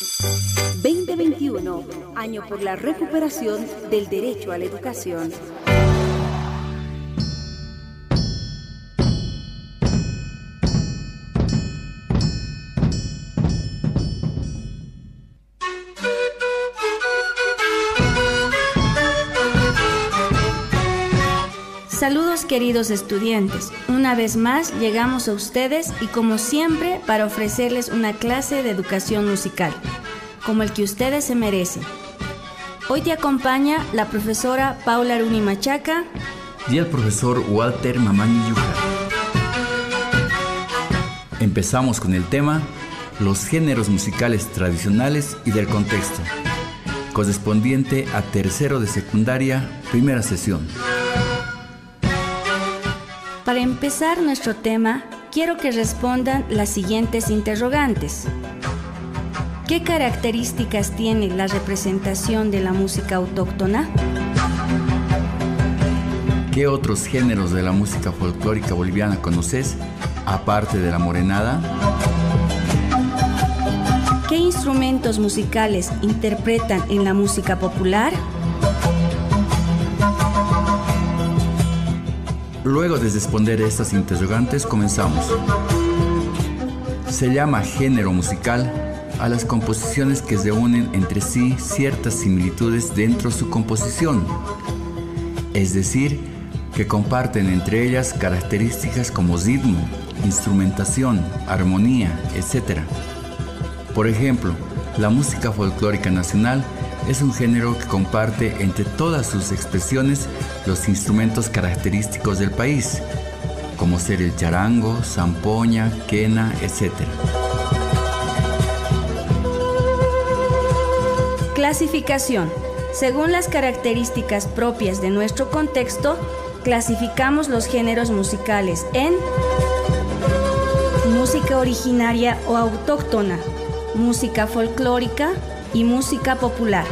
2021, año por la recuperación del derecho a la educación. Saludos queridos estudiantes, una vez más llegamos a ustedes y como siempre para ofrecerles una clase de educación musical, como el que ustedes se merecen. Hoy te acompaña la profesora Paula Aruni Machaca y el profesor Walter Mamani Yuja. Empezamos con el tema Los géneros musicales tradicionales y del contexto, correspondiente a tercero de secundaria, primera sesión. Para empezar nuestro tema, quiero que respondan las siguientes interrogantes. ¿Qué características tiene la representación de la música autóctona? ¿Qué otros géneros de la música folclórica boliviana conoces, aparte de la morenada? ¿Qué instrumentos musicales interpretan en la música popular? Luego de responder estas interrogantes, comenzamos. Se llama género musical a las composiciones que reúnen entre sí ciertas similitudes dentro de su composición, es decir, que comparten entre ellas características como ritmo, instrumentación, armonía, etc. Por ejemplo, la música folclórica nacional es un género que comparte entre todas sus expresiones los instrumentos característicos del país, como ser el charango, zampoña, quena, etc. Clasificación. Según las características propias de nuestro contexto, clasificamos los géneros musicales en música originaria o autóctona, música folclórica, y música popular.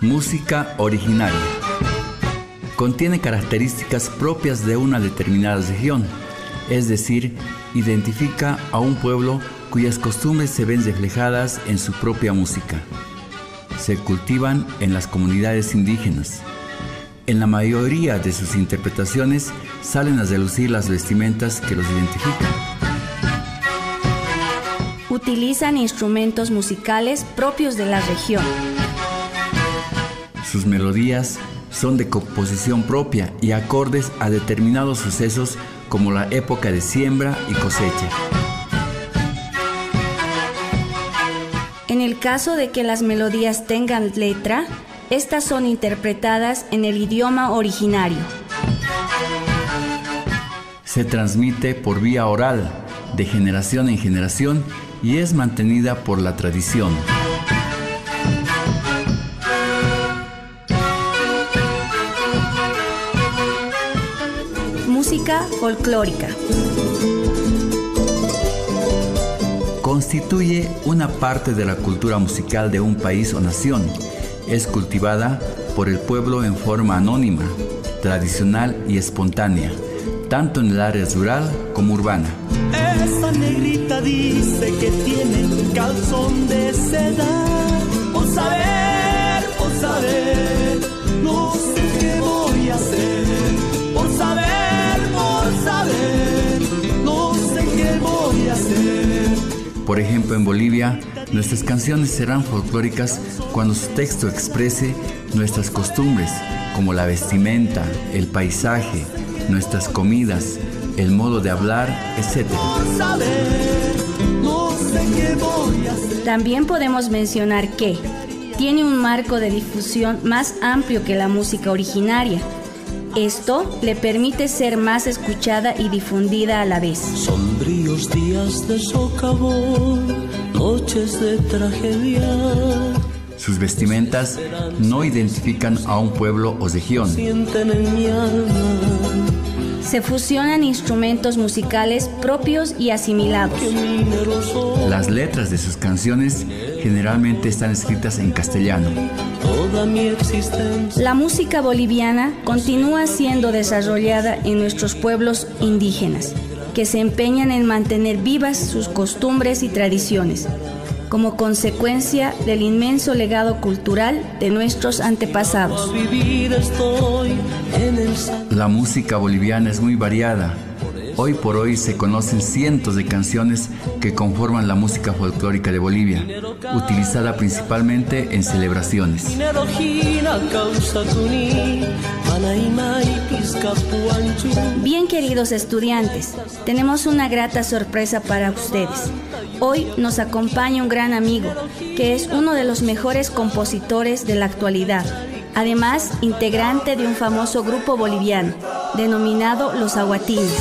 Música originaria. Contiene características propias de una determinada región, es decir, identifica a un pueblo cuyas costumbres se ven reflejadas en su propia música. Se cultivan en las comunidades indígenas. En la mayoría de sus interpretaciones salen a relucir las vestimentas que los identifican utilizan instrumentos musicales propios de la región. Sus melodías son de composición propia y acordes a determinados sucesos como la época de siembra y cosecha. En el caso de que las melodías tengan letra, estas son interpretadas en el idioma originario. Se transmite por vía oral, de generación en generación, y es mantenida por la tradición. Música folclórica. Constituye una parte de la cultura musical de un país o nación. Es cultivada por el pueblo en forma anónima, tradicional y espontánea, tanto en el área rural como urbana. Negrita dice que tiene calzón de seda. Por saber, por saber, no sé qué voy a hacer. Por saber, por saber, no sé qué voy a hacer. Por ejemplo, en Bolivia, nuestras canciones serán folclóricas cuando su texto exprese nuestras costumbres, como la vestimenta, el paisaje, nuestras comidas, el modo de hablar, etc. También podemos mencionar que tiene un marco de difusión más amplio que la música originaria. Esto le permite ser más escuchada y difundida a la vez. Sombríos días de socavón, noches de tragedia. Sus vestimentas no identifican a un pueblo o región. Sienten en mi alma se fusionan instrumentos musicales propios y asimilados. Las letras de sus canciones generalmente están escritas en castellano. La música boliviana continúa siendo desarrollada en nuestros pueblos indígenas que se empeñan en mantener vivas sus costumbres y tradiciones, como consecuencia del inmenso legado cultural de nuestros antepasados. La música boliviana es muy variada. Hoy por hoy se conocen cientos de canciones que conforman la música folclórica de Bolivia, utilizada principalmente en celebraciones. Bien queridos estudiantes, tenemos una grata sorpresa para ustedes. Hoy nos acompaña un gran amigo, que es uno de los mejores compositores de la actualidad, además integrante de un famoso grupo boliviano, denominado Los Aguatines.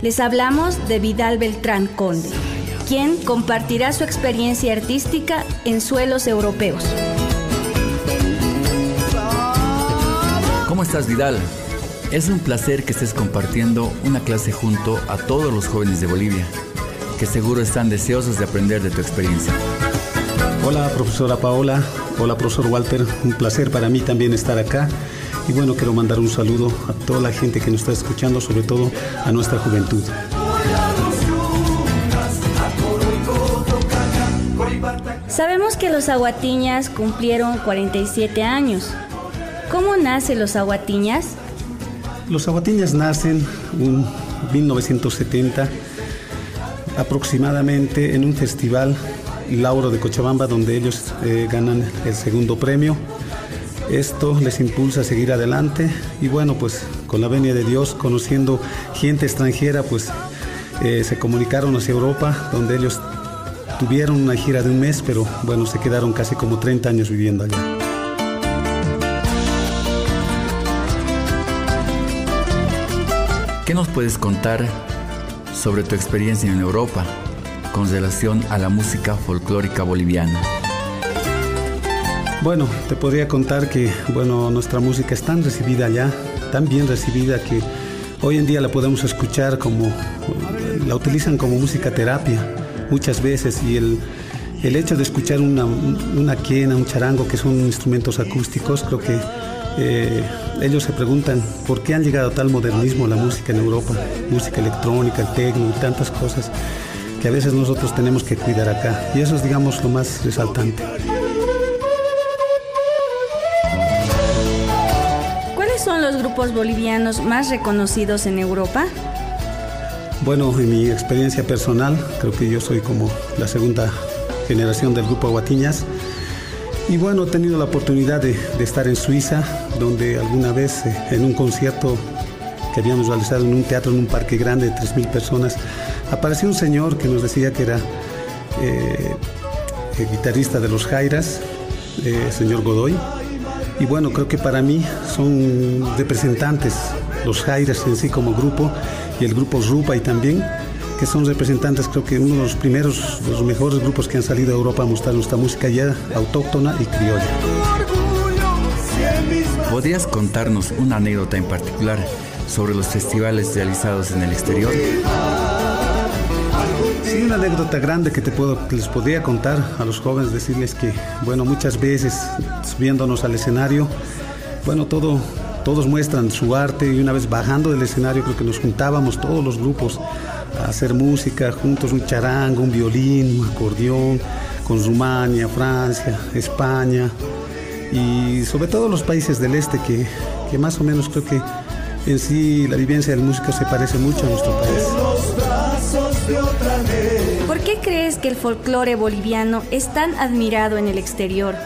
Les hablamos de Vidal Beltrán Conde, quien compartirá su experiencia artística en suelos europeos. ¿Cómo estás, Vidal? Es un placer que estés compartiendo una clase junto a todos los jóvenes de Bolivia, que seguro están deseosos de aprender de tu experiencia. Hola, profesora Paola. Hola, profesor Walter. Un placer para mí también estar acá. Y bueno, quiero mandar un saludo a toda la gente que nos está escuchando, sobre todo a nuestra juventud. Sabemos que los aguatiñas cumplieron 47 años. ¿Cómo nacen los aguatiñas? Los aguatiñas nacen en 1970 aproximadamente en un festival Lauro de Cochabamba donde ellos eh, ganan el segundo premio. Esto les impulsa a seguir adelante y bueno pues con la venia de Dios conociendo gente extranjera pues eh, se comunicaron hacia Europa donde ellos tuvieron una gira de un mes pero bueno se quedaron casi como 30 años viviendo allá. ¿Qué nos puedes contar sobre tu experiencia en Europa con relación a la música folclórica boliviana? Bueno, te podría contar que bueno, nuestra música es tan recibida allá, tan bien recibida que hoy en día la podemos escuchar como, la utilizan como música terapia muchas veces y el, el hecho de escuchar una, una quena, un charango, que son instrumentos acústicos, creo que eh, ellos se preguntan por qué han llegado a tal modernismo la música en Europa, música electrónica, el tecno y tantas cosas que a veces nosotros tenemos que cuidar acá. Y eso es, digamos, lo más resaltante. ¿Cuáles son los grupos bolivianos más reconocidos en Europa? Bueno, en mi experiencia personal, creo que yo soy como la segunda generación del grupo Aguatiñas. Y bueno, he tenido la oportunidad de, estar en Suiza, donde alguna vez eh, en un concierto que habíamos realizado en un teatro, en un parque grande de 3.000 personas, apareció un señor que nos decía que era eh, el guitarrista de los Jairas, eh, señor Godoy. Y bueno, creo que para mí son representantes, los Jairas en sí como grupo, y el grupo Rupa y también, que son representantes, creo que uno de los primeros, los mejores grupos que han salido a Europa a mostrar nuestra música ya autóctona y criolla. ¿Podrías contarnos una anécdota en particular sobre los festivales realizados en el exterior? Sí, una anécdota grande que, te puedo, les podría contar a los jóvenes, decirles que, bueno, muchas veces subiéndonos al escenario, bueno, todo, todos muestran su arte y una vez bajando del escenario creo que nos juntábamos todos los grupos hacer música juntos, un charango, un violín, un acordeón, con Rumania, Francia, España y sobre todo los países del este que, que más o menos creo que en sí la vivencia del músico se parece mucho a nuestro país. ¿Por qué crees que el folclore boliviano es tan admirado en el exterior?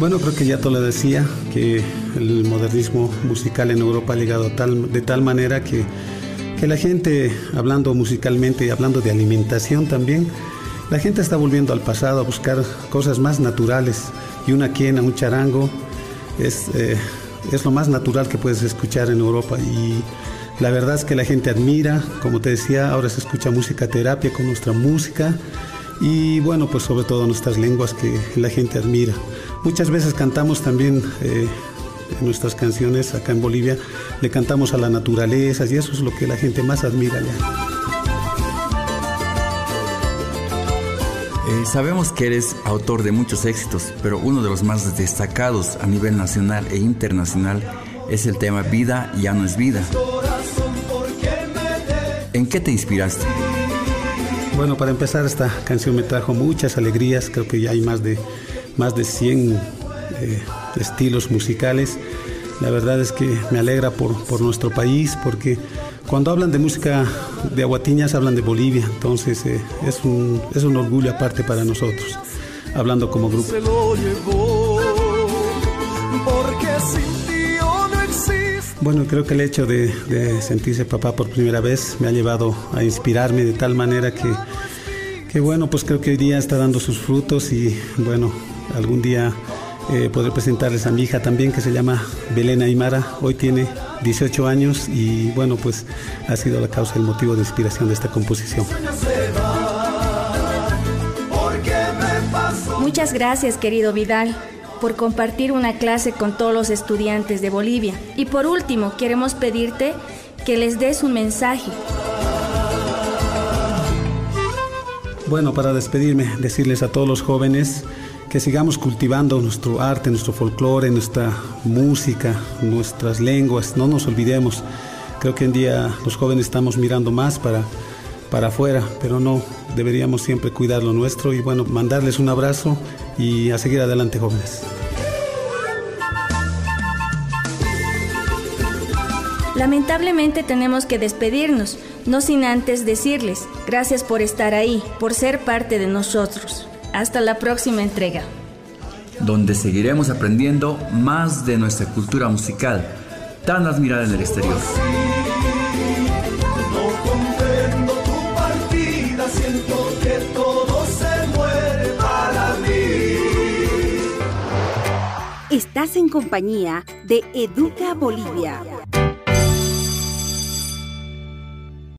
Bueno, creo que ya te lo decía, que el modernismo musical en Europa ha llegado tal, de tal manera que que la gente, hablando musicalmente y hablando de alimentación también, la gente está volviendo al pasado a buscar cosas más naturales y una quena, un charango es, eh, es lo más natural que puedes escuchar en Europa y la verdad es que la gente admira, como te decía, ahora se escucha música terapia con nuestra música y bueno, pues sobre todo nuestras lenguas que la gente admira. Muchas veces cantamos también eh, nuestras canciones acá en Bolivia le cantamos a la naturaleza y eso es lo que la gente más admira allá. Eh, sabemos que eres autor de muchos éxitos, pero uno de los más destacados a nivel nacional e internacional Es el tema Vida ya no es vida. ¿En qué te inspiraste? Bueno, para empezar esta canción me trajo muchas alegrías, creo que ya hay más de, más de 100 eh, estilos musicales. La verdad es que me alegra por, por nuestro país porque cuando hablan de música de aguatiñas hablan de Bolivia, entonces eh, es, un, es un orgullo aparte para nosotros, hablando como grupo. Bueno, creo que el hecho de, sentirse papá por primera vez me ha llevado a inspirarme de tal manera que, que, bueno, pues creo que hoy día está dando sus frutos y bueno, algún día eh, poder presentarles a mi hija también que se llama Belén Aymara. Hoy tiene 18 años y bueno, pues ha sido la causa, el motivo de inspiración de esta composición. Muchas gracias, querido Vidal, por compartir una clase con todos los estudiantes de Bolivia. Y por último, queremos pedirte que les des un mensaje. Bueno, para despedirme, decirles a todos los jóvenes que sigamos cultivando nuestro arte, nuestro folclore, nuestra música, nuestras lenguas, no nos olvidemos. Creo que en día los jóvenes estamos mirando más para, para afuera, pero no, deberíamos siempre cuidar lo nuestro y bueno, mandarles un abrazo y a seguir adelante jóvenes. Lamentablemente tenemos que despedirnos, no sin antes decirles gracias por estar ahí, por ser parte de nosotros. Hasta la próxima entrega. Donde seguiremos aprendiendo más de nuestra cultura musical, tan admirada en el exterior. No comprendo tu partida, siento que todo se muere para mí. Estás en compañía de Educa Bolivia.